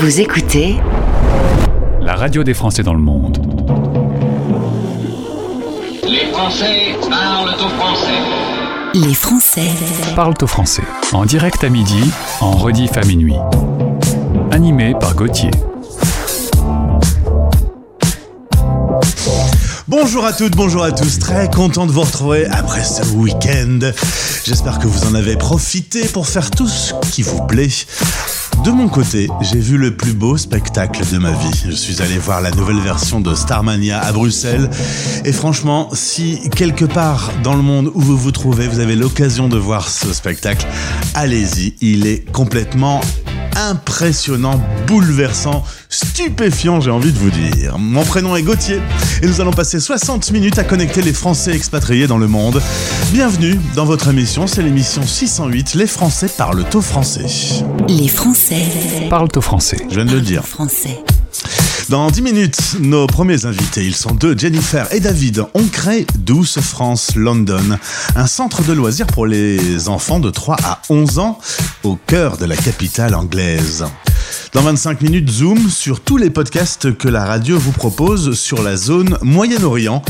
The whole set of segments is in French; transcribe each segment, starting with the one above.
Vous écoutez la radio des Français dans le monde. Les Français parlent au français. Les Français Parlent au français. En direct à midi, en rediff à minuit. Animé par Gauthier. Bonjour à toutes, bonjour à tous, très content de vous retrouver après ce week-end. J'espère que vous en avez profité pour faire tout ce qui vous plaît. De mon côté, j'ai vu le plus beau spectacle de ma vie. Je suis allé voir la nouvelle version de Starmania à Bruxelles. Et franchement, si quelque part dans le monde où vous vous trouvez, vous avez l'occasion de voir ce spectacle, allez-y. Il est complètement impressionnant, bouleversant, stupéfiant, j'ai envie de vous dire. Mon prénom est Gauthier et nous allons passer 60 minutes à connecter les Français expatriés dans le monde. Bienvenue dans votre émission, c'est l'émission 608, Les Français parlent au français. Les Français Parlent au français. Je viens de le dire. Français. Dans 10 minutes, nos premiers invités, ils sont deux, Jennifer et David, ont créé Douce France London, un centre de loisirs pour les enfants de 3 à 11 ans au cœur de la capitale anglaise. Dans 25 minutes, zoom sur tous les podcasts que la radio vous propose sur la zone Moyen-Orient.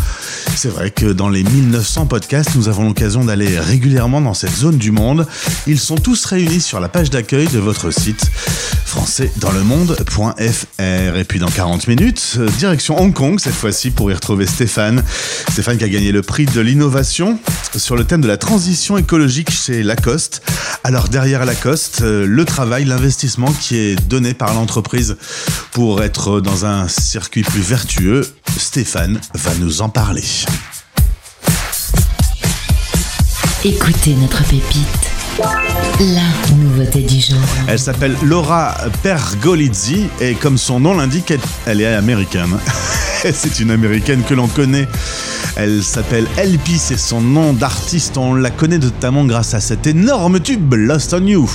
C'est vrai que dans les 1900 podcasts, nous avons l'occasion d'aller régulièrement dans cette zone du monde. Ils sont tous réunis sur la page d'accueil de votre site françaisdanslemonde.fr. Et puis dans 40 minutes, direction Hong Kong cette fois-ci pour y retrouver Stéphane. Stéphane qui a gagné le prix de l'innovation sur le thème de la transition écologique chez Lacoste. Alors derrière Lacoste, euh, le travail, l'investissement qui est donné par l'entreprise pour être dans un circuit plus vertueux, Stéphane va nous en parler. Écoutez notre pépite. La nouveauté du jour. Elle s'appelle Laura Pergolizzi et comme son nom l'indique, elle- elle est américaine. c'est une américaine que l'on connaît. Elle s'appelle LP, c'est son nom d'artiste. On la connaît notamment grâce à cet énorme tube Lost on You.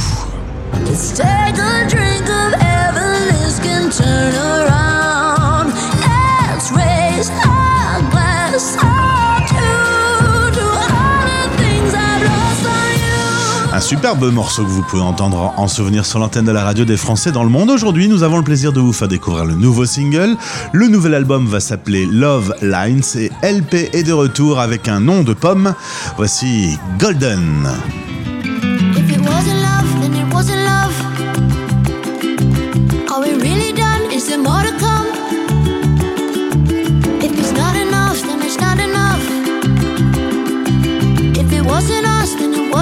Un superbe morceau que vous pouvez entendre en souvenir sur l'antenne de la radio des Français dans le monde. Aujourd'hui, nous avons le plaisir de vous faire découvrir le nouveau single. Le nouvel album va s'appeler Love Lines et LP est de retour avec un nom de pomme. Voici Golden.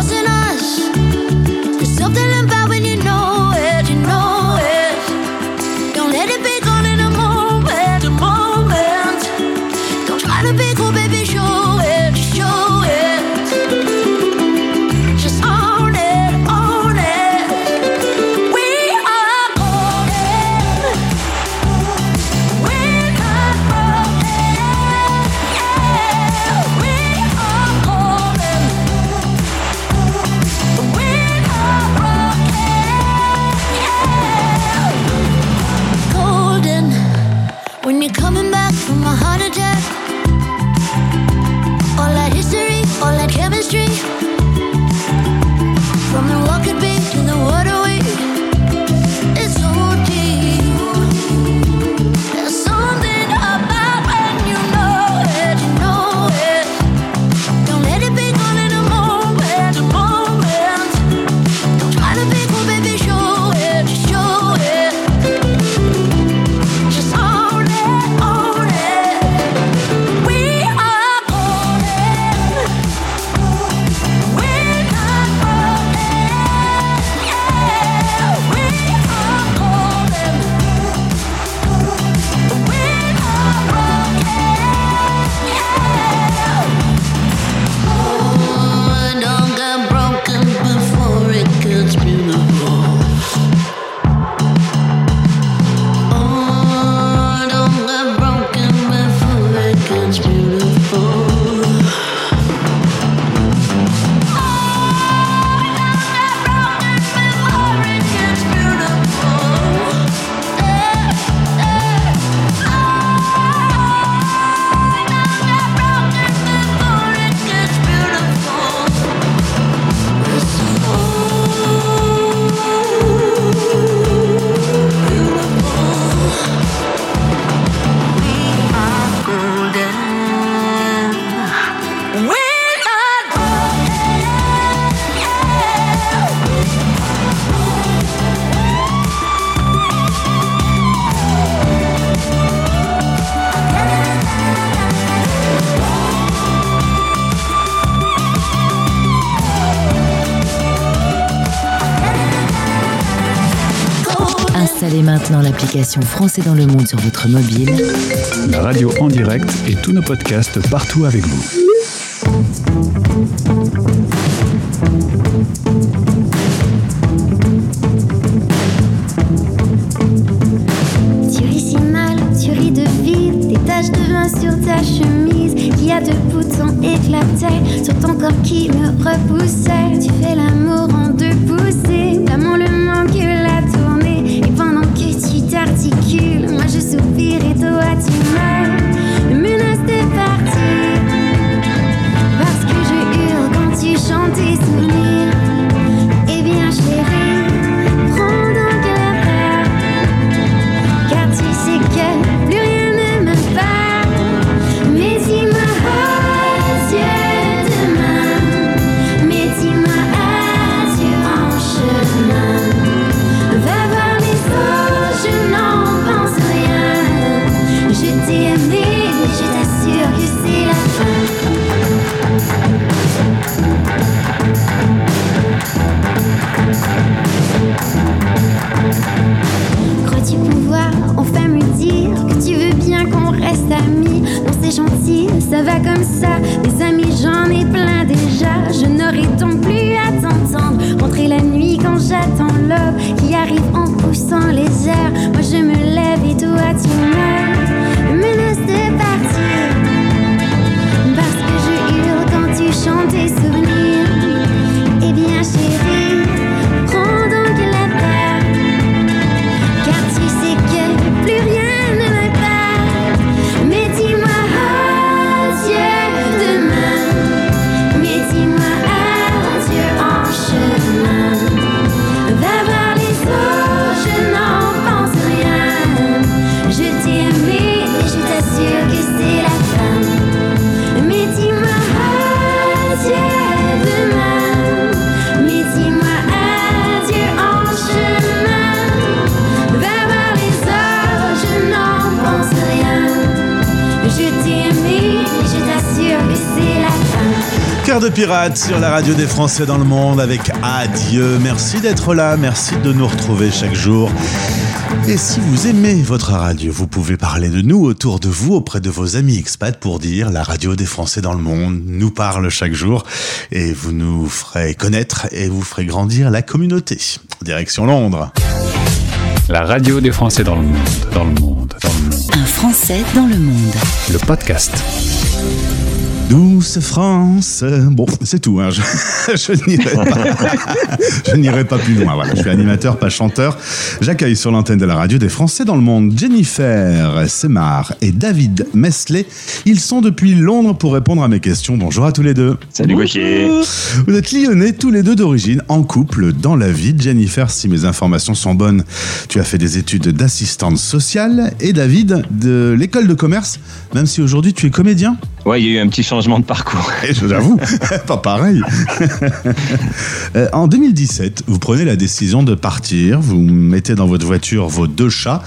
wasn't I? La radio en direct et tous nos podcasts partout avec vous. Cœur de pirate sur la radio des Français dans le monde avec Adieu. Merci d'être là, merci de nous retrouver chaque jour. Et si vous aimez votre radio, vous pouvez parler de nous autour de vous, auprès de vos amis expats pour dire la radio des Français dans le monde nous parle chaque jour et vous nous ferez connaître et vous ferez grandir la communauté. Direction Londres. La radio des Français dans le monde, dans le monde, dans le monde. Un Français dans le monde. Le podcast. Douce France. Bon, c'est tout. Hein. Je, je n'irai pas. je n'irai pas plus loin. Voilà, je suis animateur, pas chanteur. J'accueille sur l'antenne de la radio des Français dans le monde Jennifer Semar et David Mesley. Ils sont depuis Londres pour répondre à mes questions. Bonjour à tous les deux. Salut Gauthier. Vous êtes lyonnais tous les deux d'origine, en couple, dans la vie. Jennifer, si mes informations sont bonnes, tu as fait des études d'assistante sociale. Et David, de l'école de commerce, même si aujourd'hui tu es comédien. Ouais, il y a eu un petit changement de parcours. Et je l'avoue, pas pareil. Euh, en 2017, vous prenez la décision de partir, vous mettez dans votre voiture vos deux chats,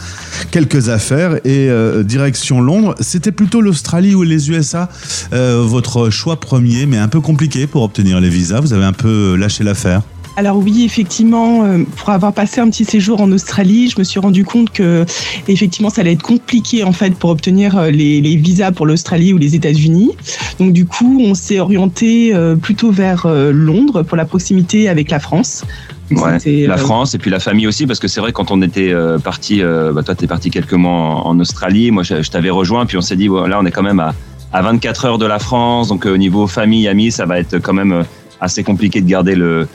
quelques affaires et euh, direction Londres. C'était plutôt l'Australie ou les USA, euh, votre choix premier, mais un peu compliqué pour obtenir les visas. Vous avez un peu lâché l'affaire. Alors oui, effectivement, euh, pour avoir passé un petit séjour en Australie, je me suis rendu compte que effectivement, ça allait être compliqué en fait pour obtenir euh, les, les visas pour l'Australie ou les États-Unis. Donc du coup, on s'est orienté euh, plutôt vers Londres pour la proximité avec la France. Ouais, la France et puis la famille aussi, parce que c'est vrai quand on était euh, parti, euh, bah, toi t'es parti quelques mois en, en Australie, moi je, je t'avais rejoint, puis on s'est dit voilà, on est quand même à, à 24 heures de la France, donc euh, au niveau famille, amis, ça va être quand même assez compliqué de garder le,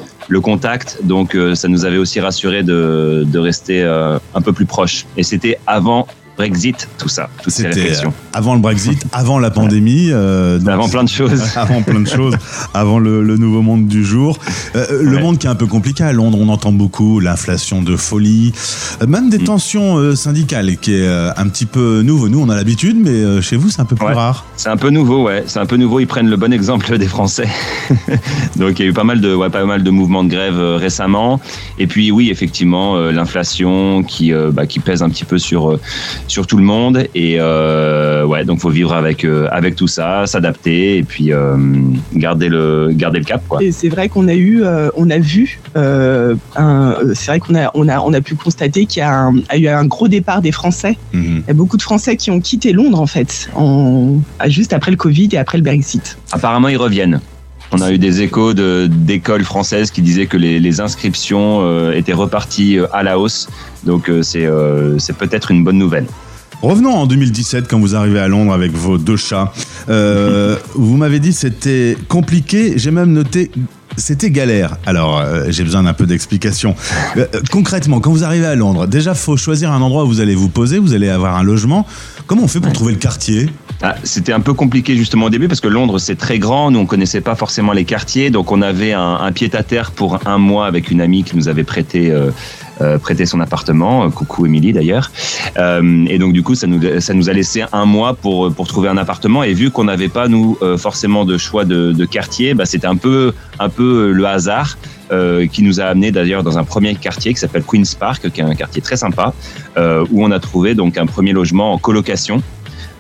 contact, donc euh, ça nous avait aussi rassuré de, de rester euh, un peu plus proche. Et c'était avant Brexit, tout ça, C'était euh, avant le Brexit, avant la pandémie. euh, donc- Avant plein de choses. avant plein de choses, avant le, le nouveau monde du jour. Euh, le Ouais. monde qui est un peu compliqué à Londres, on entend beaucoup l'inflation de folie, même Mm. des tensions euh, syndicales qui est un petit peu nouveau. Nous, on a l'habitude, mais chez vous, c'est un peu plus Ouais. rare. C'est un peu nouveau, ouais. C'est un peu nouveau. Ils prennent le bon exemple des Français. Donc il y a eu pas mal de, ouais, pas mal de mouvements de grève récemment. Et puis oui, effectivement, l'inflation qui, bah, qui pèse un petit peu sur sur tout le monde. Et euh, ouais, donc faut vivre avec euh, avec tout ça, s'adapter et puis euh, garder le garder le cap. Quoi. Et c'est vrai qu'on a eu, euh, on a vu, un- c'est vrai qu'on a, on a, on a pu constater qu'il y a, un- a eu un gros départ des Français. Mhm. Il y a beaucoup de Français qui ont quitté Londres en fait, en, juste après le Covid et après le Brexit. Apparemment, ils reviennent. On a eu des échos de- d'écoles françaises qui disaient que les, les inscriptions euh, étaient reparties euh, à la hausse. Donc euh, c'est peut-être une bonne nouvelle. Revenons en 2017 quand vous arrivez à Londres avec vos deux chats. Euh, vous m'avez dit c'était compliqué, j'ai même noté c'était galère. Alors euh, j'ai besoin d'un peu d'explication. Euh, concrètement, quand vous arrivez à Londres, déjà faut choisir un endroit où vous allez vous poser, vous allez avoir un logement. Comment on fait pour trouver le quartier? Ah, C'était un peu compliqué justement au début parce que Londres c'est très grand, nous on connaissait pas forcément les quartiers, donc on avait un, un pied à terre pour un mois avec une amie qui nous avait prêté euh, euh, prêté son appartement, Euh, coucou Émilie d'ailleurs, Euh, et donc du coup ça nous ça nous a laissé un mois pour pour trouver un appartement et vu qu'on n'avait pas nous euh, forcément de choix de, de quartier, bah, c'était un peu un peu le hasard. qui nous a amené d'ailleurs dans un premier quartier qui s'appelle Queens Park, qui est un quartier très sympa, où on a trouvé donc un premier logement en colocation.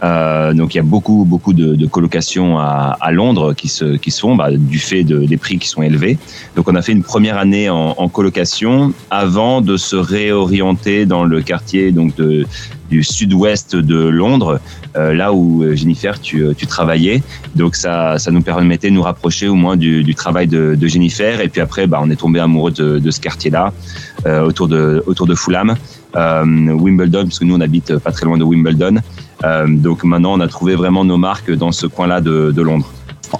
Euh, donc il y a beaucoup beaucoup de, de colocations à, à Londres qui se qui se font bah, du fait de, des prix qui sont élevés. Donc on a fait une première année en, en colocation avant de se réorienter dans le quartier donc de, du sud-ouest de Londres, euh, là où euh, Jennifer tu, euh, tu travaillais. Donc ça ça nous permettait de nous rapprocher au moins du, du travail de, de Jennifer. Et puis après bah, on est tombé amoureux de, ce quartier-là euh, autour de autour de Fulham, Wimbledon parce que nous on habite pas très loin de Wimbledon. Euh, donc maintenant, on a trouvé vraiment nos marques dans ce coin-là de, de Londres.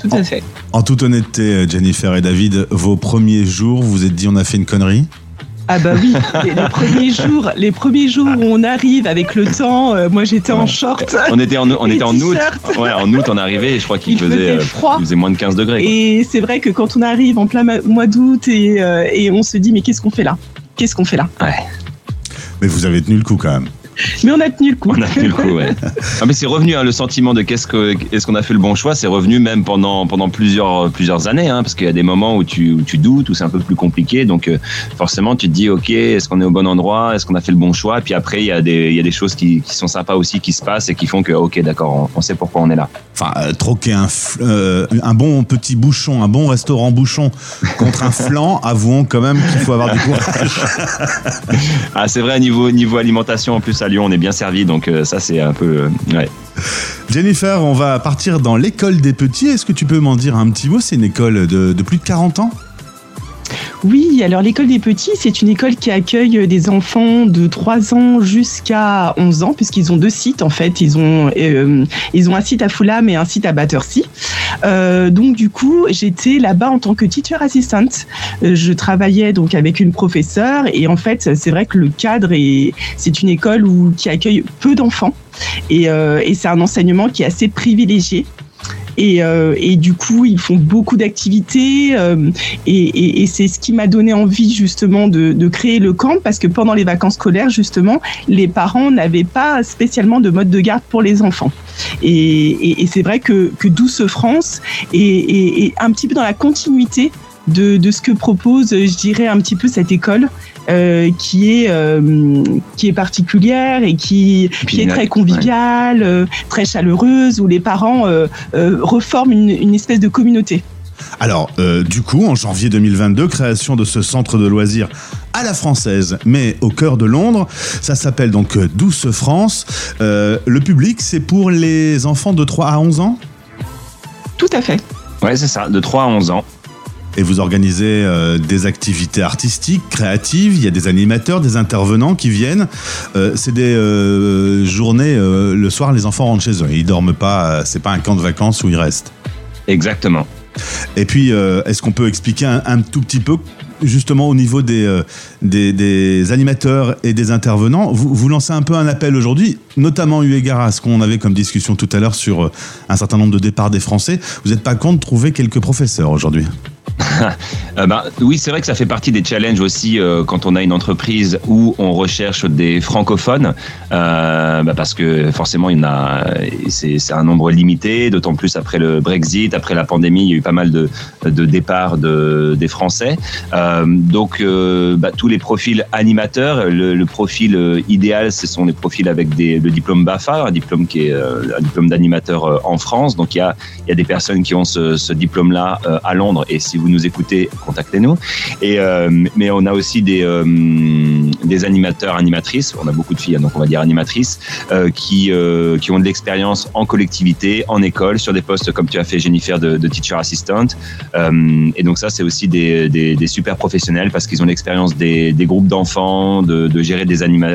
Tout à fait. En toute honnêteté, Jennifer et David, vos premiers jours, vous vous êtes dit on a fait une connerie? Ah bah oui, les, les premiers jours, les premiers jours où on arrive avec le temps, euh, moi j'étais en short. On était en, on Et était en août. Ouais, en août, on arrivait et je crois qu'il Il faisait, faisait euh, froid. il faisait moins de 15 degrés. quoi. Et c'est vrai que quand on arrive en plein mois d'août et, euh, et on se dit mais qu'est-ce qu'on fait là? Qu'est-ce qu'on fait là? Mais vous avez tenu le coup quand même. Mais on a tenu le coup. On a fait le coup, ouais. Ah, mais c'est revenu, hein, le sentiment de qu'est-ce que, est-ce qu'on a fait le bon choix, c'est revenu même pendant, pendant plusieurs, plusieurs années, hein, parce qu'il y a des moments où tu, où tu doutes, où c'est un peu plus compliqué. Donc, euh, forcément, tu te dis, OK, est-ce qu'on est au bon endroit? Est-ce qu'on a fait le bon choix? Et puis après, il y a des, il y a des choses qui, qui sont sympas aussi, qui se passent et qui font que, OK, d'accord, on, on sait pourquoi on est là. Enfin, euh, troquer un, euh, un bon petit bouchon, un bon restaurant bouchon contre un flan, avouons quand même qu'il faut avoir du courage. Ah, c'est vrai, niveau, niveau alimentation, en plus, à Lyon, on est bien servi. Donc, euh, ça, c'est un peu, euh. Jennifer, on va partir dans l'école des petits. Est-ce que tu peux m'en dire un petit mot? C'est une école de plus de 40 ans? Oui, alors l'école des petits, c'est une école qui accueille des enfants de 3 ans jusqu'à 11 ans, puisqu'ils ont deux sites en fait. Ils ont, euh, ils ont un site à Fulham et un site à Battersea. Euh, donc du coup, j'étais là-bas en tant que teacher assistant. Euh, Je travaillais donc avec une professeure et en fait, c'est vrai que le cadre est, c'est une école où, qui accueille peu d'enfants et, euh, et c'est un enseignement qui est assez privilégié. Et, euh, et du coup, ils font beaucoup d'activités. euh, et, c'est ce qui m'a donné envie justement de, créer le camp parce que pendant les vacances scolaires, justement, les parents n'avaient pas spécialement de mode de garde pour les enfants. Et, c'est vrai que, Douce France est un petit peu dans la continuité de, de ce que propose, je dirais, un petit peu cette école. Euh, qui est euh, qui est particulière et qui, qui est très conviviale, euh, très chaleureuse, où les parents euh, euh, reforment une, une espèce de communauté. Alors, euh, du coup, en janvier 2022, création de ce centre de loisirs à la française, mais au cœur de Londres. Ça s'appelle donc Douce France. Euh, le public, c'est pour les enfants de 3 à 11 ans? Tout à fait. Ouais, c'est ça, de 3 à 11 ans. Et vous organisez euh, des activités artistiques, créatives, il y a des animateurs, des intervenants qui viennent. Euh, c'est des euh, journées, le soir, les enfants rentrent chez eux. Ils dorment pas, c'est pas un camp de vacances où ils restent. Exactement. Et puis, est-ce qu'on peut expliquer un, un tout petit peu, justement, au niveau des, des, des animateurs et des intervenants? Vous, vous lancez un peu un appel aujourd'hui, notamment eu égard à ce qu'on avait comme discussion tout à l'heure sur un certain nombre de départs des Français. Vous n'êtes pas contre de trouver quelques professeurs aujourd'hui? Euh, bah, oui, c'est vrai que ça fait partie des challenges aussi euh, quand on a une entreprise où on recherche des francophones, euh, bah, parce que forcément, il y en a, c'est un nombre limité, d'autant plus après le Brexit, après la pandémie, il y a eu pas mal de, de départs de, des Français. Euh, donc, bah, tous les profils animateurs, le, profil idéal, ce sont les profils avec des, le diplôme BAFA, un diplôme qui un diplôme d'animateur en France. Donc, il y a, y a des personnes qui ont ce, ce diplôme-là à Londres. Et si vous nous écoutez, contactez-nous. Et euh, mais on a aussi des euh, des animateurs, animatrices. On a beaucoup de filles, hein, donc on va dire animatrices, euh, qui qui ont de l'expérience en collectivité, en école, sur des postes comme tu as fait Jennifer de, teacher assistant. Et donc ça, c'est aussi des, des, super professionnels parce qu'ils ont l'expérience des, des groupes d'enfants, de, gérer des anima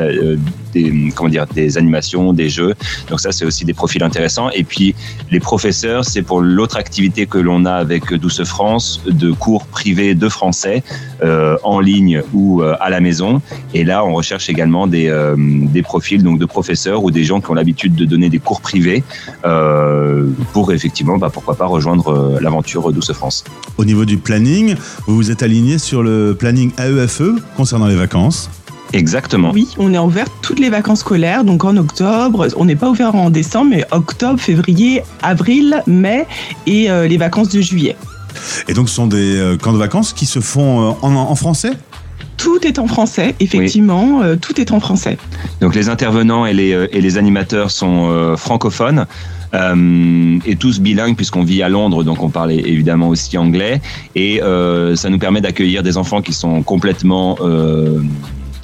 des comment dire des animations, des jeux. Donc ça, c'est aussi des profils intéressants. Et puis les professeurs, c'est pour l'autre activité que l'on a avec Douce France de cours privés de français euh, en ligne ou euh, à la maison. Et là, on recherche également des, euh, des profils donc de professeurs ou des gens qui ont l'habitude de donner des cours privés euh, pour effectivement, bah, pourquoi pas rejoindre l'aventure Douce France. Au niveau du planning, vous vous êtes aligné sur le planning AEFE E concernant les vacances? Exactement. Oui, on est ouvert toutes les vacances scolaires, donc en octobre. On n'est pas ouvert en décembre, mais octobre, février, avril, mai et euh, les vacances de juillet. Et donc, ce sont des euh, camps de vacances qui se font euh, en, en français? Tout est en français, effectivement, euh, tout est en français. Donc les intervenants et les, euh, et les animateurs sont euh, francophones. euh, et tous bilingues puisqu'on vit à Londres, donc on parle évidemment aussi anglais. Et euh, ça nous permet d'accueillir des enfants qui sont complètement euh,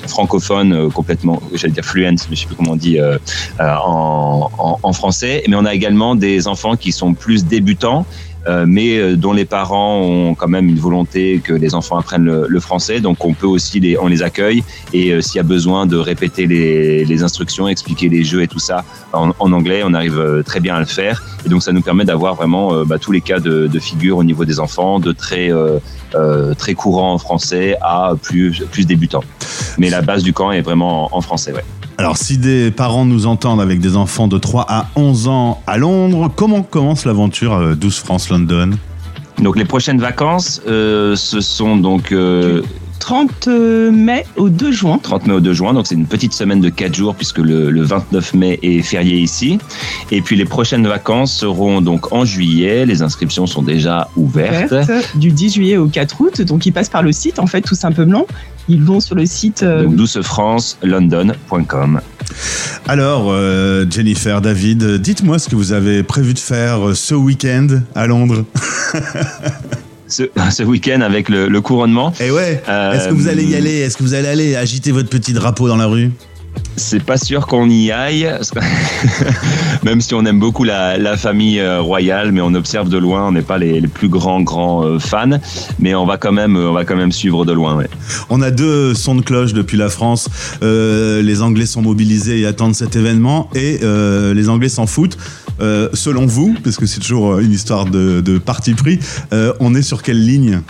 francophones, complètement, j'allais dire fluent, mais je sais plus comment on dit euh, en, en, en français. Mais on a également des enfants qui sont plus débutants. Euh, mais euh, dont les parents ont quand même une volonté que les enfants apprennent le, le français, donc on peut aussi les, on les accueille et euh, s'il y a besoin de répéter les, les instructions, expliquer les jeux et tout ça en, en anglais, on arrive euh, très bien à le faire et donc ça nous permet d'avoir vraiment bah, tous les cas de, de figure au niveau des enfants, de très très courant en français à plus plus débutant. Mais la base du camp est vraiment en, en français, ouais. Alors, si des parents nous entendent avec des enfants de 3 à 11 ans à Londres, comment commence l'aventure euh, 12 France London? Donc les prochaines vacances, euh, ce sont donc euh, 30 mai au 2 juin. 30 mai au 2 juin, donc c'est une petite semaine de 4 jours puisque le, le 29 mai est férié ici. Et puis les prochaines vacances seront donc en juillet, les inscriptions sont déjà ouvertes. Verte, du 10 juillet au 4 août. Donc, ils passent par le site, en fait, tout simplement. Ils vont sur le site. euh, Donc doucefrancelondon.com. Alors, euh, Jennifer, David, dites-moi ce que vous avez prévu de faire euh, ce week-end à Londres. Ce, ce week-end avec le, le couronnement, Et ouais, Euh, est-ce que vous allez y aller Est-ce que vous allez aller agiter votre petit drapeau dans la rue? C'est pas sûr qu'on y aille, même si on aime beaucoup la, famille euh, royale, mais on observe de loin, on n'est pas les, plus grands grands euh, fans, mais on va quand même, on va quand même suivre de loin. On a deux sons de cloche depuis la France. Euh, les Anglais sont mobilisés et attendent cet événement. Et euh, les Anglais s'en foutent. Euh, selon vous, parce que c'est toujours une histoire de, parti pris, euh, on est sur quelle ligne?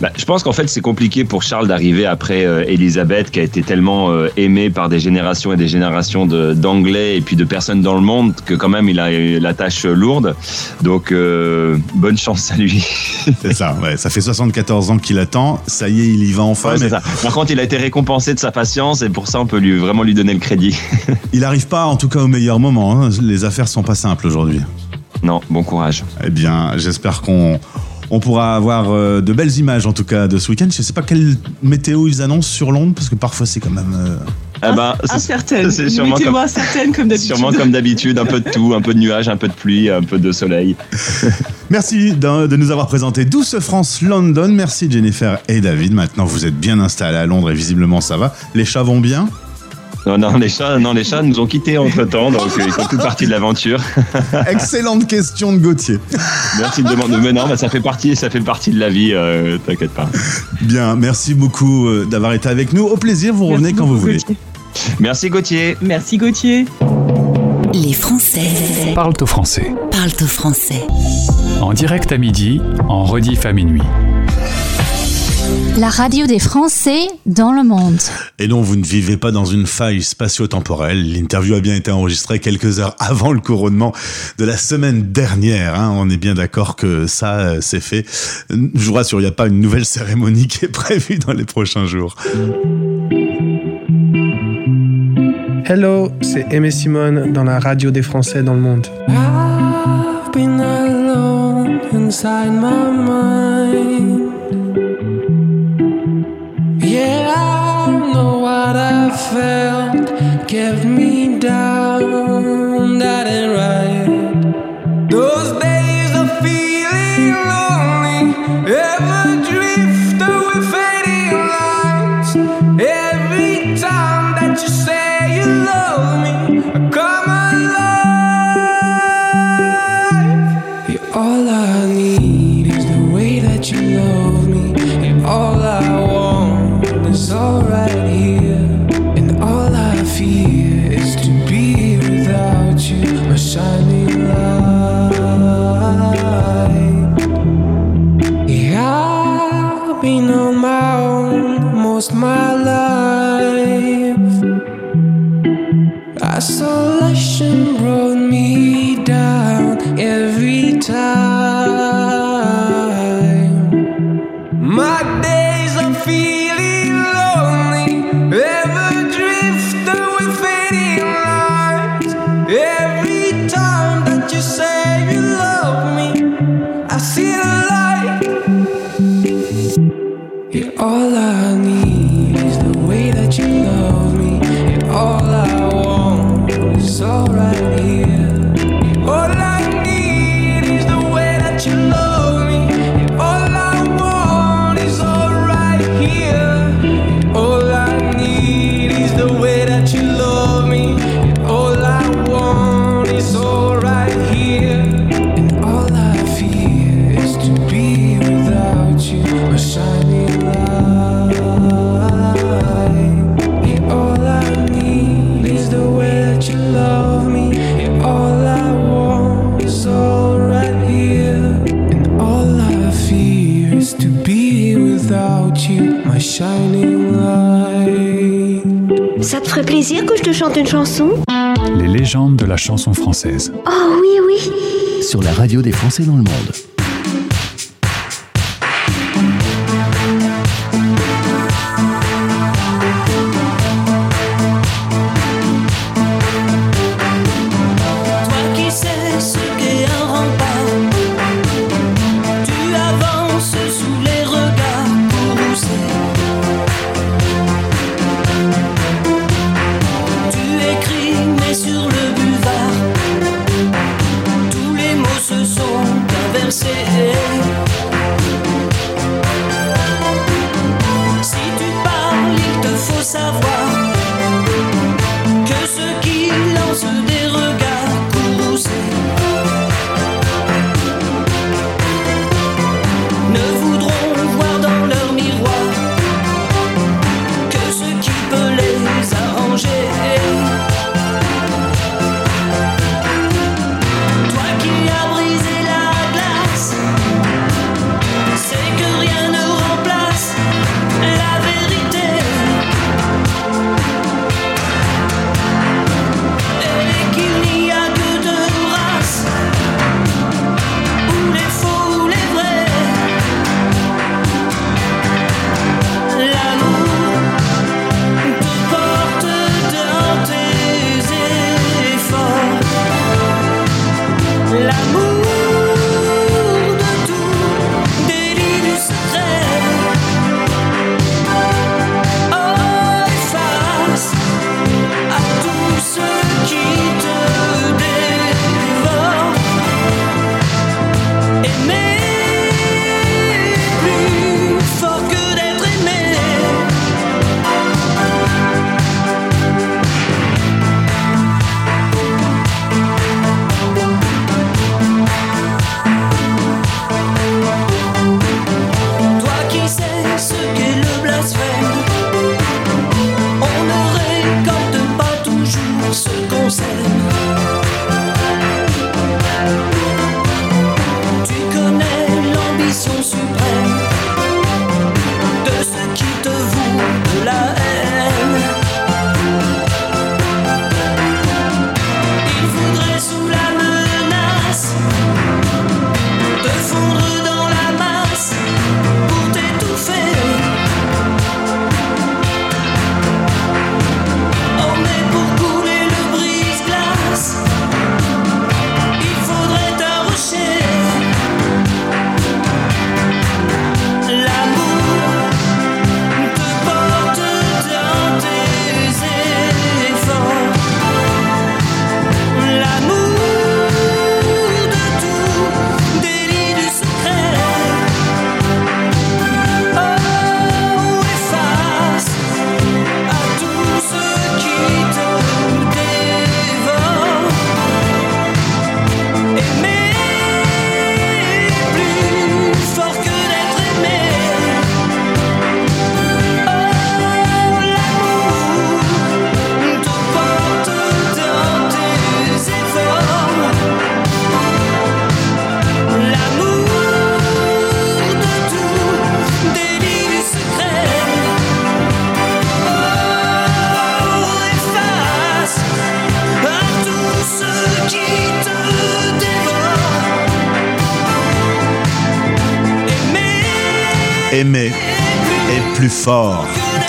Bah, je pense qu'en fait, c'est compliqué pour Charles d'arriver après euh, Elisabeth, qui a été tellement euh, aimée par des générations et des générations de- d'Anglais et puis de personnes dans le monde que quand même il a eu la tâche lourde. Donc, euh, bonne chance à lui. C'est ça, ouais. Ça fait 74 ans qu'il attend. Ça y est, il y va enfin. Ouais, mais ça. Par contre, il a été récompensé de sa patience et pour ça, on peut lui vraiment lui donner le crédit. il n'arrive pas, en tout cas, au meilleur moment. hein. Les affaires sont pas simples aujourd'hui. Non, bon courage. Eh bien, j'espère qu'on on pourra avoir euh, de belles images, en tout cas, de ce week-end. Je sais pas quelle météo ils annoncent sur Londres, parce que parfois c'est quand même. euh, Eh ben, c'est- Incertaine. c'est sûrement incertaine comme d'habitude. Sûrement comme d'habitude, un peu de tout, un peu de nuages, un peu de pluie, un peu de soleil. Merci de, de nous avoir présenté Douce France London. Merci Jennifer et David. Maintenant, vous êtes bien installés à Londres et visiblement ça va. Les chats vont bien? Non, non, les chats, non, les chats nous ont quittés entre temps, donc euh, ils font toute partie de l'aventure. Excellente question de Gauthier. Merci de demander. Mais non, bah, ça fait partie, ça fait partie de la vie, euh, t'inquiète pas. Bien, merci beaucoup euh, d'avoir été avec nous. Au plaisir, vous revenez Merci quand vous voulez. Merci Gauthier. Merci Gauthier. Les Français Parle au français. parlent au français. En direct à midi, en rediff à minuit. La radio des Français dans le monde. Et non, vous ne vivez pas dans une faille spatio-temporelle. L'interview a bien été enregistrée quelques heures avant le couronnement de la semaine dernière. Hein. On est bien d'accord que ça, euh, c'est fait. Je vous rassure, il n'y a pas une nouvelle cérémonie qui est prévue dans les prochains jours. Hello, c'est Aimé Simone dans la radio des Français dans le monde. I've been alone inside my mind. know what I felt. Kept me down, that ain't right. ferait plaisir que je te chante une chanson Les légendes de la chanson française. Oh oui, oui Sur la radio des Français dans le monde.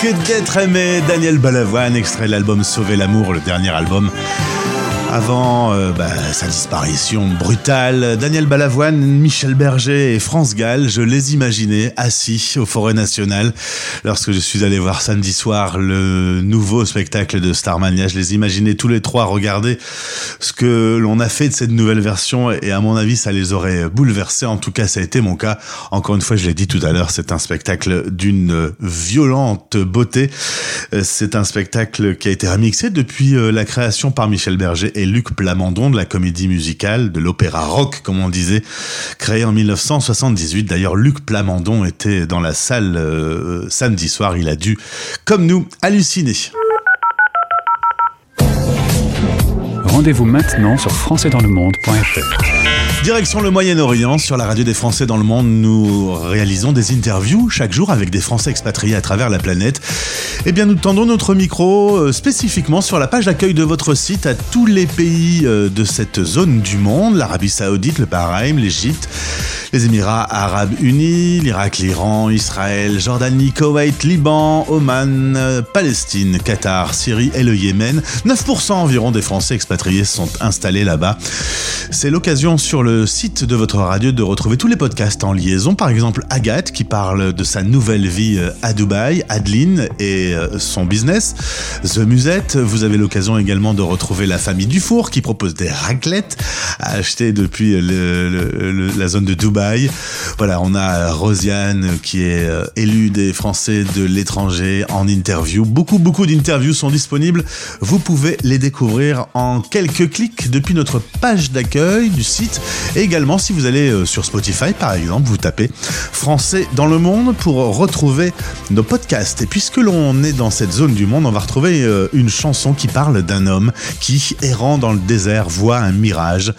Que d'être aimé. Daniel Balavoine, extrait de l'album Sauver l'amour, le dernier album. Avant euh, bah, sa disparition brutale, Daniel Balavoine, Michel Berger et France Gall, je les imaginais assis au Forêt National lorsque je suis allé voir samedi soir le nouveau spectacle de Starmania. Je les imaginais tous les trois regarder ce que l'on a fait de cette nouvelle version et à mon avis ça les aurait bouleversés. En tout cas ça a été mon cas. Encore une fois je l'ai dit tout à l'heure, c'est un spectacle d'une violente beauté. Euh, C'est un spectacle qui a été remixé depuis euh, la création par Michel Berger et Luc Plamondon de la comédie musicale, de l'opéra rock, comme on disait, créé en 1978. D'ailleurs, Luc Plamondon était dans la salle euh, samedi soir. Il a dû, comme nous, halluciner. Rendez-vous maintenant sur françaisdanslemonde.fr. Direction le Moyen-Orient, sur la radio des Français dans le monde, nous réalisons des interviews chaque jour avec des Français expatriés à travers la planète. Eh bien, nous tendons notre micro euh, spécifiquement sur la page d'accueil de votre site à tous les pays euh, de cette zone du monde, l'Arabie Saoudite, le Bahreïn, l'Égypte, les Émirats Arabes Unis, l'Irak, l'Iran, Israël, Jordanie, Koweït, Liban, Oman, euh, Palestine, Qatar, Syrie et le Yémen. 9% environ des Français expatriés sont installés là-bas. C'est l'occasion sur le site de votre radio de retrouver tous les podcasts en liaison. Par exemple, Agathe qui parle de sa nouvelle vie euh, à Dubaï, Adeline et euh, son business. The Musette, vous avez l'occasion également de retrouver la famille Dufour qui propose des raclettes à acheter depuis le- le- le- la zone de Dubaï. Voilà, on a Rosiane qui est euh, élue des Français de l'étranger en interview. Beaucoup, beaucoup d'interviews sont disponibles. Vous pouvez les découvrir en quelques clics depuis notre page d'accueil du site. Et également, si vous allez euh, sur Spotify, par exemple, vous tapez Français dans le monde pour retrouver nos podcasts. Et puisque l'on est dans cette zone du monde, on va retrouver euh, une chanson qui parle d'un homme qui, errant dans le désert, voit un mirage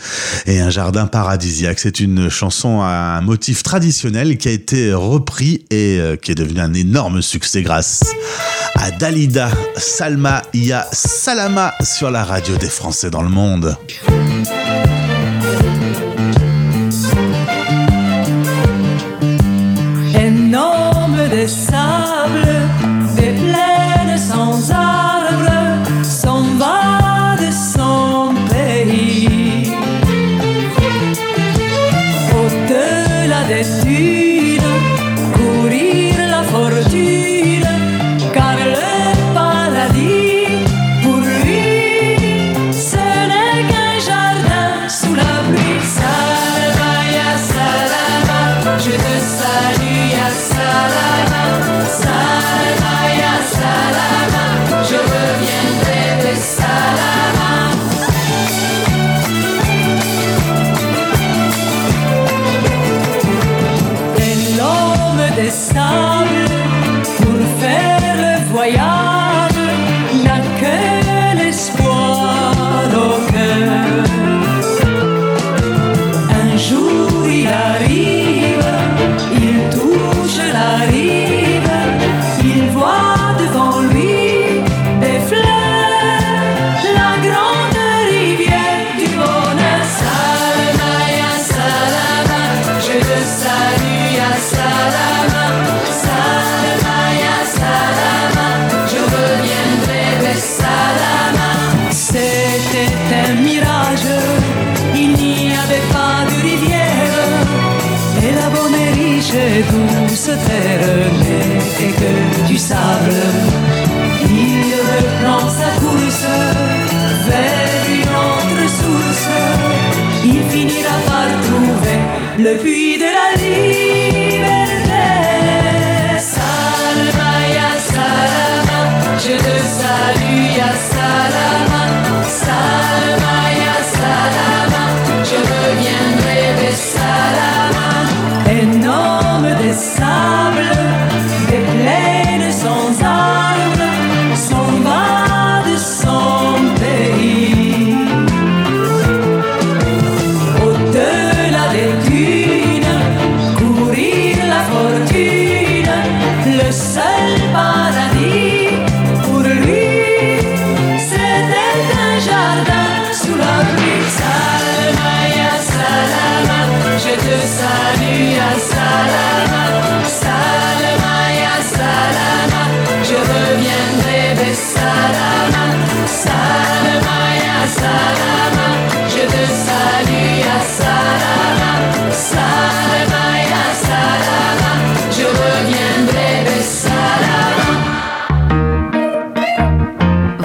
et un jardin paradisiaque. C'est une chanson à un motif traditionnel qui a été repris et euh, qui est devenu un énorme succès grâce à Dalida Salma Ya Salama sur la radio des Français dans le monde.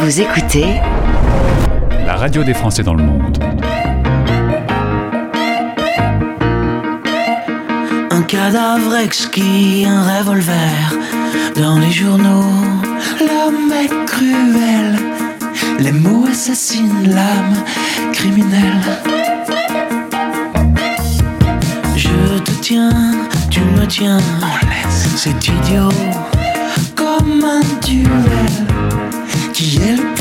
Vous écoutez La radio des Français dans le monde. Un cadavre exquis, un revolver dans les journaux. L'homme est cruel, les mots assassinent l'âme criminelle. Je te tiens, tu me tiens, c'est idiot, comme un duel. Qui est le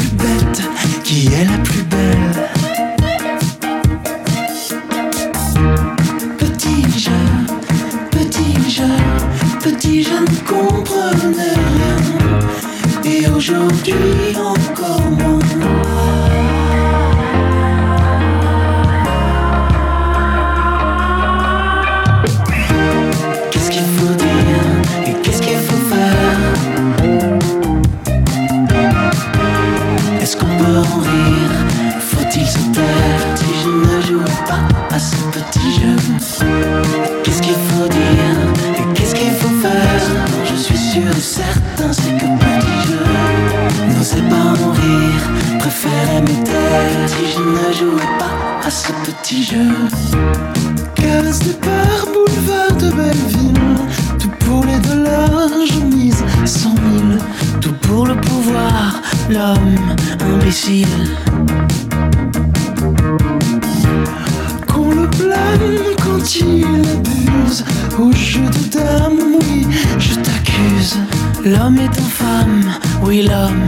il abuse Au jeu de dames, oui, je t'accuse. L'homme est infâme, oui l'homme.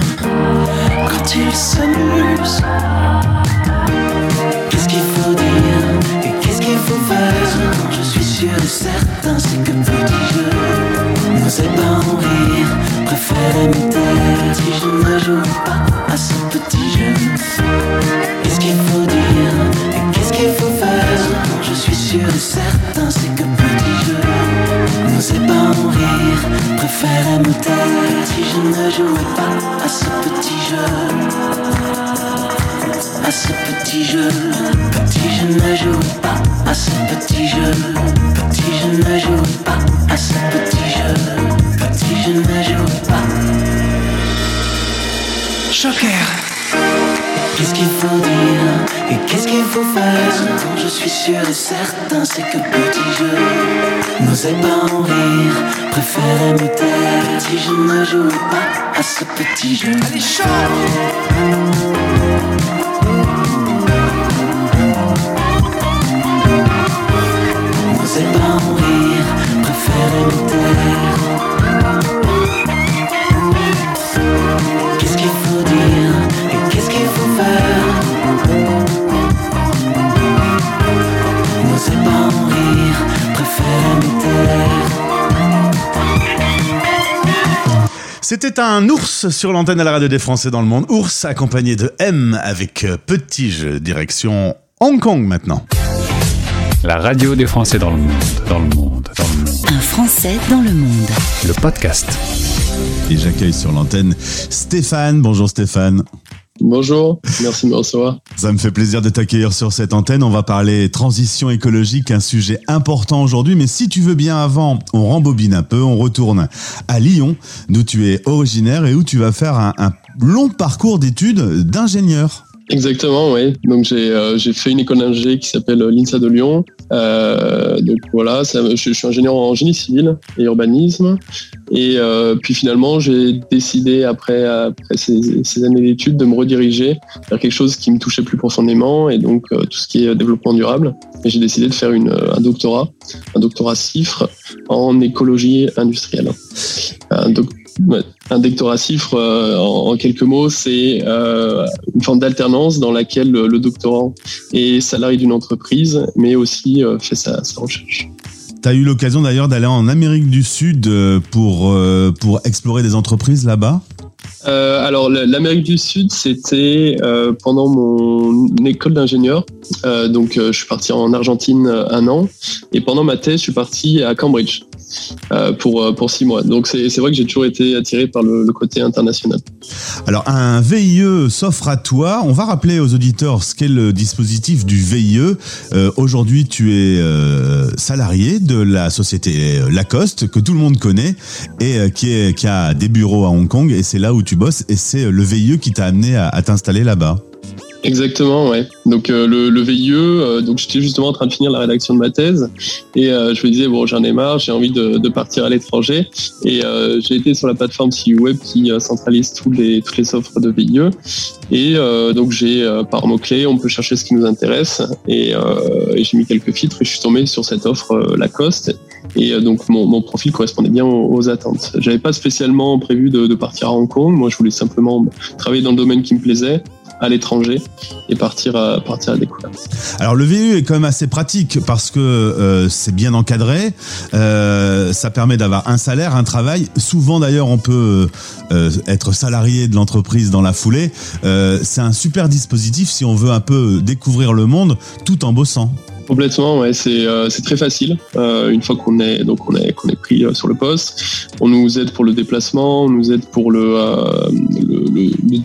Quand il s'amuse Qu'est-ce qu'il faut dire et qu'est-ce qu'il faut faire? Je suis sûr et certain, c'est que petit jeu N'osez pas en rire, préférez me taire Si je ne joue pas à ce petit jeu. Qu'est-ce qu'il faut sûr et certain, c'est que petit jeu N'osez pas en rire, préférez me taire Si je ne jouais pas à ce petit jeu à ce petit jeu. Petit, je ne joue pas à ce petit jeu. Petit, je ne joue pas à ce petit jeu. Petit, je ne joue pas. Joker. Qu'est-ce qu'il faut dire et qu'est-ce qu'il faut faire? Quand je suis sûr et certain, c'est que petit jeu. N'osez pas en rire, préférez me taire si je ne joue pas à ce petit jeu. Allez, N'osez pas en rire, préférez me taire. C'était un ours sur l'antenne à la radio des Français dans le monde. Ours accompagné de M avec euh, petit jeu direction Hong Kong maintenant. La radio des Français dans le monde, dans le monde, dans le monde. Un Français dans le monde. Le podcast. Et j'accueille sur l'antenne Stéphane. Bonjour Stéphane. Bonjour, merci de me recevoir. Ça me fait plaisir de t'accueillir sur cette antenne. On va parler transition écologique, un sujet important aujourd'hui. Mais si tu veux bien avant, on rembobine un peu, on retourne à Lyon, d'où tu es originaire et où tu vas faire un, un long parcours d'études d'ingénieur. Exactement, oui. Donc j'ai euh, fait une école d'ingé qui s'appelle l'INSA de Lyon. Euh, donc voilà, je, suis ingénieur en génie civil et urbanisme. Et euh, puis finalement, j'ai décidé après, après ces, années d'études de me rediriger vers quelque chose qui me touchait plus profondément et donc euh, tout ce qui est développement durable. Et j'ai décidé de faire une, un doctorat, un doctorat CIFRE en écologie industrielle. Ouais, un doctorat CIFRE, euh, en, en quelques mots, c'est euh, une forme d'alternance dans laquelle le, le doctorant est salarié d'une entreprise, mais aussi euh, fait sa, sa recherche. Tu as eu l'occasion d'ailleurs d'aller en Amérique du Sud euh, pour, euh, pour explorer des entreprises là-bas? Euh, alors, la- l'Amérique du Sud, c'était euh, pendant mon école d'ingénieur. Euh, donc, euh, je suis parti en Argentine un an. Et pendant ma thèse, je suis parti à Cambridge. Euh, pour euh, pour six mois. Donc c'est vrai que j'ai toujours été attiré par le, côté international. Alors, un VIE s'offre à toi. On va rappeler aux auditeurs ce qu'est le dispositif du VIE. Euh, Aujourd'hui, tu es salarié de la société Lacoste, que tout le monde connaît, et qui, a des bureaux à Hong Kong, et c'est là où tu bosses, et c'est le VIE qui t'a amené à t'installer là-bas. Exactement, ouais. Donc euh, le, le VIE, euh, donc j'étais justement en train de finir la rédaction de ma thèse et euh, je me disais bon j'en ai marre, j'ai envie de, de partir à l'étranger et euh, j'ai été sur la plateforme CU Web qui euh, centralise tous les, toutes les offres de VIE et euh, donc j'ai par mots clés on peut chercher ce qui nous intéresse et, et j'ai mis quelques filtres et je suis tombé sur cette offre Lacoste et donc mon, mon profil correspondait bien aux, aux attentes. J'avais pas spécialement prévu de, de partir à Hong Kong, moi je voulais simplement travailler dans le domaine qui me plaisait à l'étranger et partir à partir à découverte. Alors le VIE est quand même assez pratique parce que euh, c'est bien encadré, euh, ça permet d'avoir un salaire, un travail. Souvent d'ailleurs on peut euh, être salarié de l'entreprise dans la foulée. C'est un super dispositif si on veut un peu découvrir le monde tout en bossant. Complètement, ouais, c'est euh, très facile. Euh, une fois qu'on est est qu'on est pris euh, sur le poste, on nous aide pour le déplacement, on nous aide pour le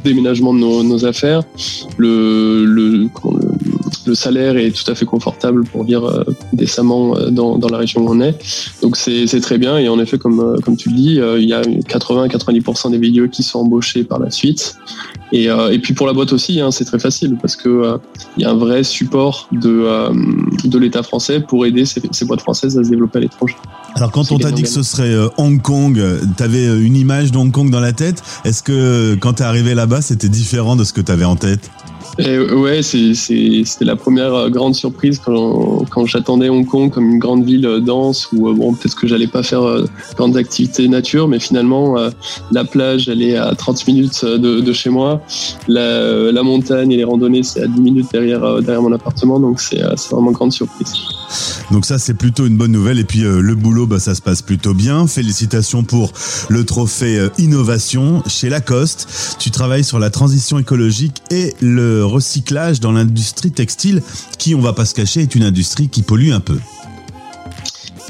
déménagement de nos, nos affaires. Le le, comment, le le salaire est tout à fait confortable pour vivre euh, décemment euh, dans, dans la région où on est. Donc c'est très bien et en effet comme euh, comme tu le dis, il y a 80-90% des VIE qui sont embauchés par la suite. Et, et puis pour la boîte aussi, hein, c'est très facile parce que euh, il y a un vrai support de, euh, de l'État français pour aider ces, ces boîtes françaises à se développer à l'étranger. Alors quand on t'a dit que ce serait Hong Kong, tu avais une image d'Hong Kong dans la tête. Est-ce que quand t'es arrivé là-bas, c'était différent de ce que t'avais en tête? Et ouais, c'est- c'est- c'était la première euh, grande surprise quand, quand j'attendais Hong Kong comme une grande ville euh, dense où euh, bon peut-être que j'allais pas faire grandes activités nature, mais finalement la plage elle est à 30 minutes de, de chez moi, la, la montagne et les randonnées c'est à 10 minutes derrière derrière mon appartement, donc c'est c'est vraiment grande surprise. Donc ça c'est plutôt une bonne nouvelle et puis euh, le boulot bah, ça se passe plutôt bien. Félicitations pour le trophée euh, innovation chez Lacoste. Tu travailles sur la transition écologique et le recyclage dans l'industrie textile qui on va pas se cacher est une industrie qui pollue un peu.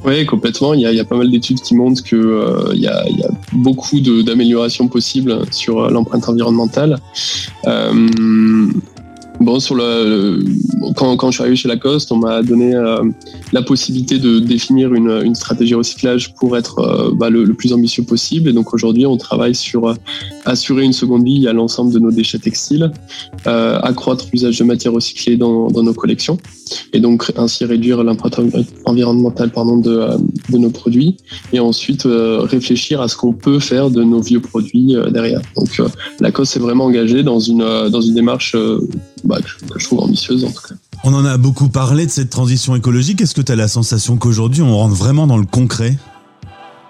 Oui, complètement. Il y a, pas mal d'études qui montrent que euh, y a, beaucoup d'améliorations possibles sur l'empreinte environnementale. Bon, quand, je suis arrivé chez Lacoste, on m'a donné euh, la possibilité de définir une, stratégie recyclage pour être euh, bah, le, plus ambitieux possible. Et donc aujourd'hui, on travaille sur euh, assurer une seconde vie à l'ensemble de nos déchets textiles, accroître l'usage de matières recyclées dans nos collections et donc ainsi réduire l'empreinte envi- environnementale pardon, de, euh, de nos produits et ensuite euh, réfléchir à ce qu'on peut faire de nos vieux produits euh, derrière. Donc euh, Lacoste s'est vraiment engagé dans une, démarche bah, que je trouve ambitieuse en tout cas. On en a beaucoup parlé de cette transition écologique. Est-ce que tu as la sensation qu'aujourd'hui on rentre vraiment dans le concret?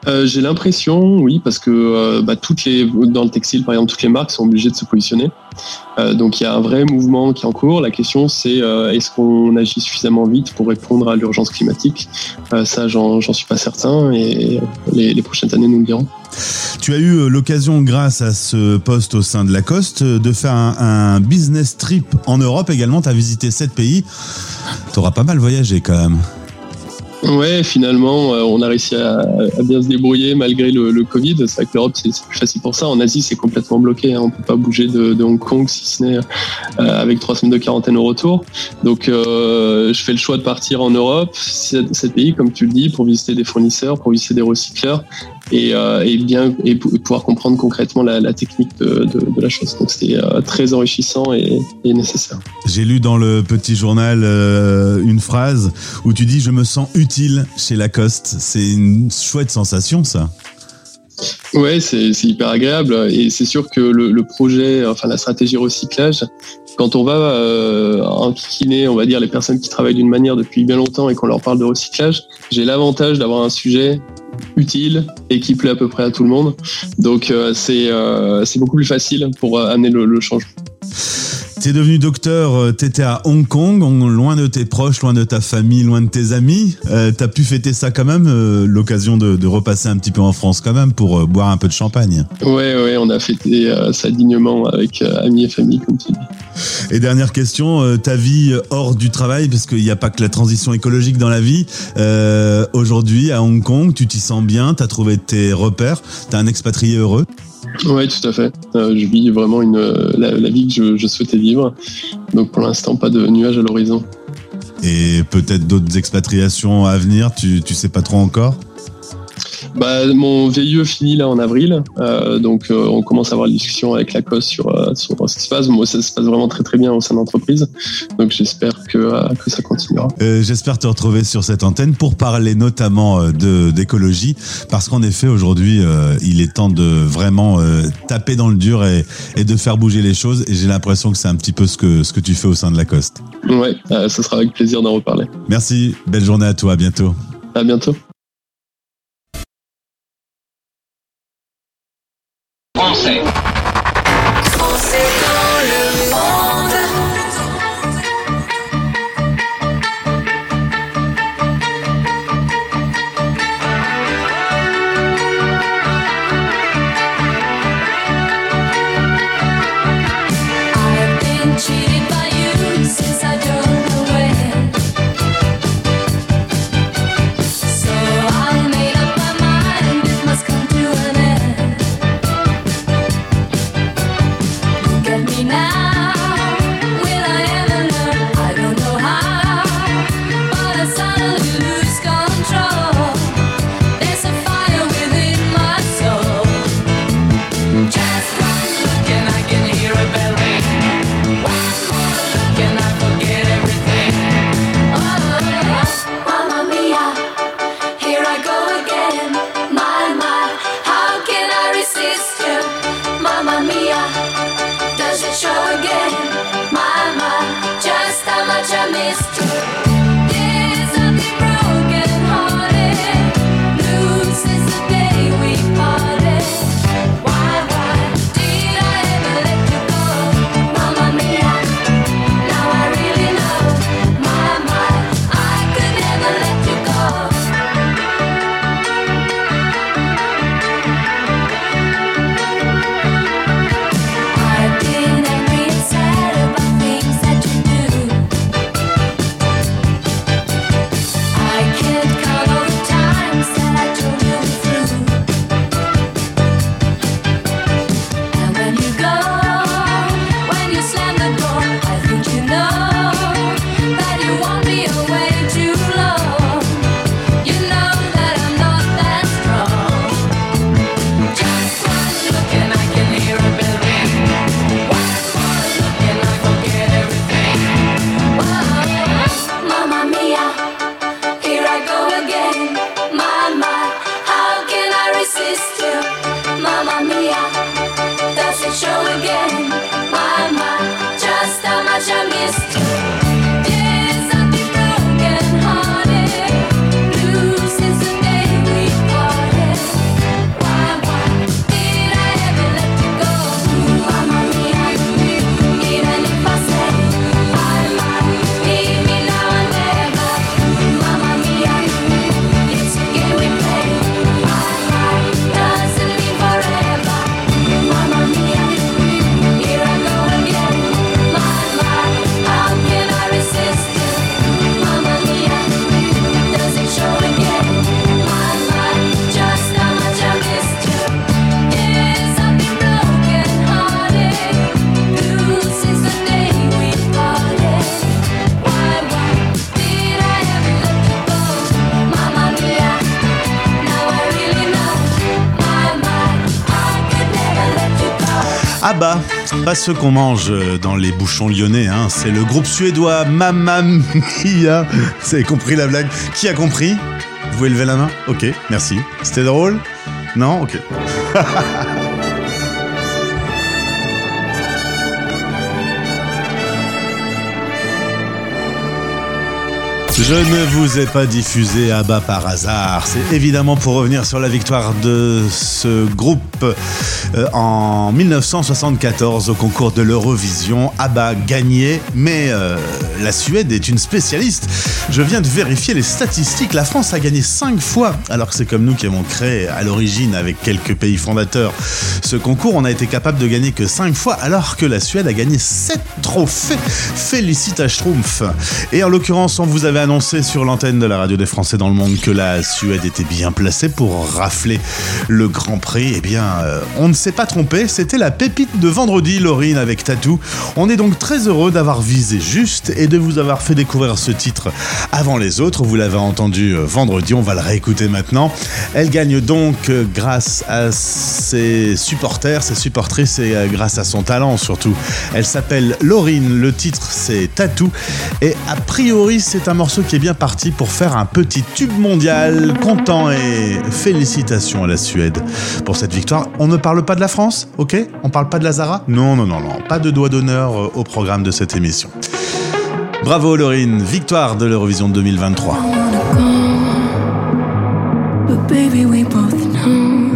Euh, J'ai l'impression, oui, parce que euh, bah, toutes les dans le textile, par exemple, toutes les marques sont obligées de se positionner. Euh, donc il y a un vrai mouvement qui est en cours. La question, c'est est-ce qu'on agit suffisamment vite pour répondre à l'urgence climatique? Ça, j'en suis pas certain, et les, prochaines années nous le diront. Tu as eu l'occasion, grâce à ce poste au sein de Lacoste, de faire un, un business trip en Europe également. Tu as visité sept pays. Tu auras pas mal voyagé quand même. Ouais, finalement, euh, on a réussi à, à bien se débrouiller malgré le, le Covid. C'est vrai que l'Europe, c'est plus facile pour ça. En Asie, c'est complètement bloqué. Hein. On peut pas bouger de, de Hong Kong si ce n'est euh, avec trois semaines de quarantaine au retour. Donc, euh, je fais le choix de partir en Europe, ces pays, comme tu le dis, pour visiter des fournisseurs, pour visiter des recycleurs et, euh, et bien et pou- pouvoir comprendre concrètement la, la technique de, de, de la chose. Donc, c'était euh, très enrichissant et, et nécessaire. J'ai lu dans le petit journal euh, une phrase où tu dis Je me sens utile chez Lacoste. C'est une chouette sensation, ça. Ouais, c'est c'est hyper agréable et c'est sûr que le, le projet, enfin la stratégie recyclage, quand on va euh, enquiquiner, on va dire les personnes qui travaillent d'une manière depuis bien longtemps et qu'on leur parle de recyclage, j'ai l'avantage d'avoir un sujet utile et qui plaît à peu près à tout le monde. Donc euh, c'est euh, beaucoup plus facile pour euh, amener le, le changement. T'es devenu docteur, euh, t'étais à Hong Kong, loin de tes proches, loin de ta famille, loin de tes amis. Euh, T'as pu fêter ça quand même, euh, l'occasion de, de repasser un petit peu en France quand même pour euh, boire un peu de champagne. Ouais, ouais, on a fêté ça dignement avec amis et famille, comme tu dis. Et dernière question, euh, ta vie hors du travail, parce qu'il n'y a pas que la transition écologique dans la vie. Euh, Aujourd'hui, à Hong Kong, tu t'y sens bien, tu as trouvé tes repères, tu un expatrié heureux? Oui, tout à fait. Euh, je vis vraiment une, la, la vie que je, je souhaitais vivre. Donc pour l'instant, pas de nuages à l'horizon. Et peut-être d'autres expatriations à venir, tu, tu sais pas trop encore? Bah, mon VIE finit là en avril, euh, donc euh, on commence à avoir des discussions avec la COS sur, euh, sur ce qui se passe. Moi, ça se passe vraiment très très bien au sein de l'entreprise, donc j'espère que, euh, que ça continuera. Euh, J'espère te retrouver sur cette antenne pour parler notamment de d'écologie, parce qu'en effet aujourd'hui euh, il est temps de vraiment euh, taper dans le dur et, et de faire bouger les choses. Et j'ai l'impression que c'est un petit peu ce que ce que tu fais au sein de la Coste. Ouais, euh, ce sera avec plaisir d'en reparler. Merci, belle journée à toi, à bientôt. À bientôt. Français. Français Pas ceux qu'on mange euh, dans les bouchons lyonnais, hein. c'est le groupe suédois Mamma Mia. Vous avez compris la blague? Qui a compris? Vous pouvez la main? Ok, merci. C'était drôle? Non? Ok. Je ne vous ai pas diffusé à bas par hasard. C'est évidemment pour revenir sur la victoire de ce groupe euh, en 1974 au concours de l'Eurovision. ABBA gagné, mais euh, la Suède est une spécialiste. Je viens de vérifier les statistiques. La France a gagné 5 fois, alors que c'est comme nous qui avons créé à l'origine avec quelques pays fondateurs ce concours. On a été capable de gagner que 5 fois, alors que la Suède a gagné 7 trophées. Félicitations Schtroumpf. Et en l'occurrence, on vous avait annoncé sur l'antenne de la radio des Français dans le monde que la Suède était bien placée pour rafler le Grand Prix. Eh bien, euh, on ne s'est pas trompé, c'était la pépite de vendredi, Laurine avec Tatou. On est donc très heureux d'avoir visé juste et de vous avoir fait découvrir ce titre avant les autres. Vous l'avez entendu euh, vendredi, on va le réécouter maintenant. Elle gagne donc euh, grâce à ses supporters, ses supportrices et grâce à son talent surtout. Elle s'appelle Laurine, le titre c'est Tatou et a priori c'est un morceau qui est bien parti pour faire un petit tube mondial. Content et félicitations à la Suède pour cette victoire. On ne parle pas de la France, ok? On parle pas de la Zara? Non, non, non, non, pas de doigt d'honneur euh, au programme de cette émission. Bravo Laurine, victoire de l'Eurovision 2023. But baby, we both know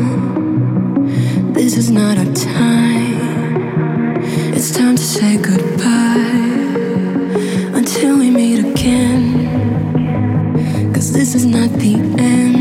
this is not our time. It's time to say goodbye until. This is not the end.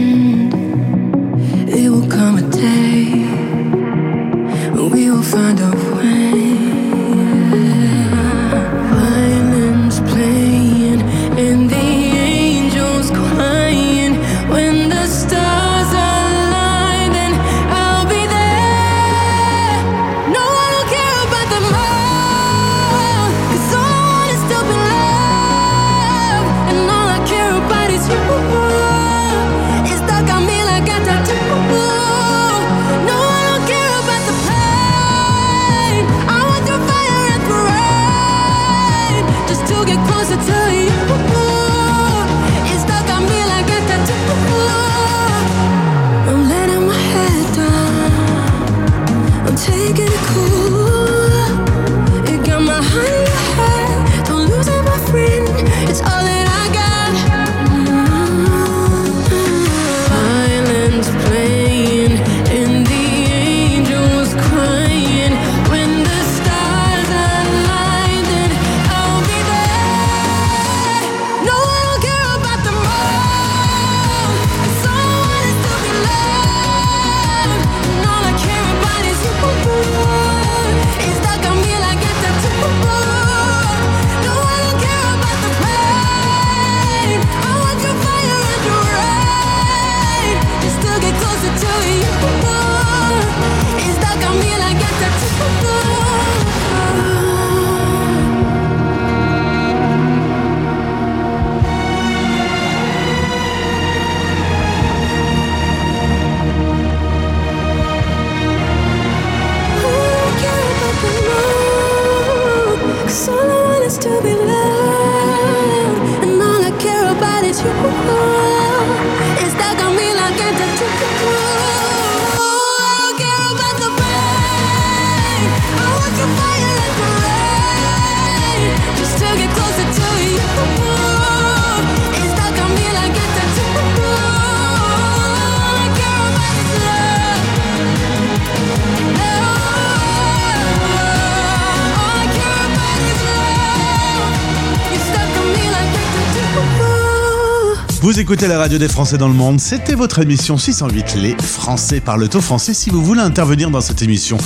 Écoutez la radio des Français dans le monde, c'était votre émission 608, les Français parlent au français. Si vous voulez intervenir dans cette émission,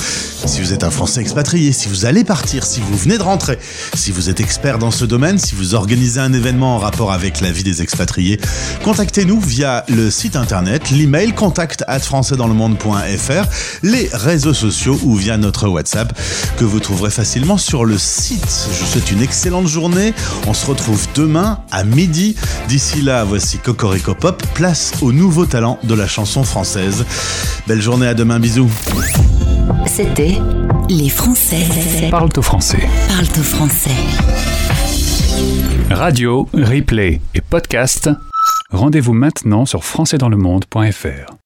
si vous êtes un Français expatrié, si vous allez partir, si vous venez de rentrer, si vous êtes expert dans ce domaine, si vous organisez un événement en rapport avec la vie des expatriés, contactez-nous via le site internet, l'email contact at françaisdanslemonde.fr, les réseaux sociaux ou via notre WhatsApp que vous trouverez facilement sur le site. Je vous souhaite une excellente journée. On se retrouve demain à midi. D'ici là, voici Cocorico Pop, place aux nouveaux talents de la chanson française. Belle journée, à demain, bisous. C'était Les Français Parle au français. parlent au français. Radio, replay et podcast. Rendez-vous maintenant sur françaisdanslemonde.fr.